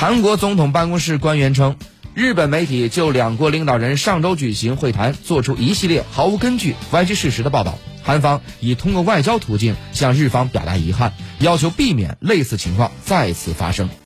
韩国总统办公室官员称，日本媒体就两国领导人上周举行会谈做出一系列毫无根据、歪曲事实的报道。韩方已通过外交途径向日方表达遗憾，要求避免类似情况再次发生。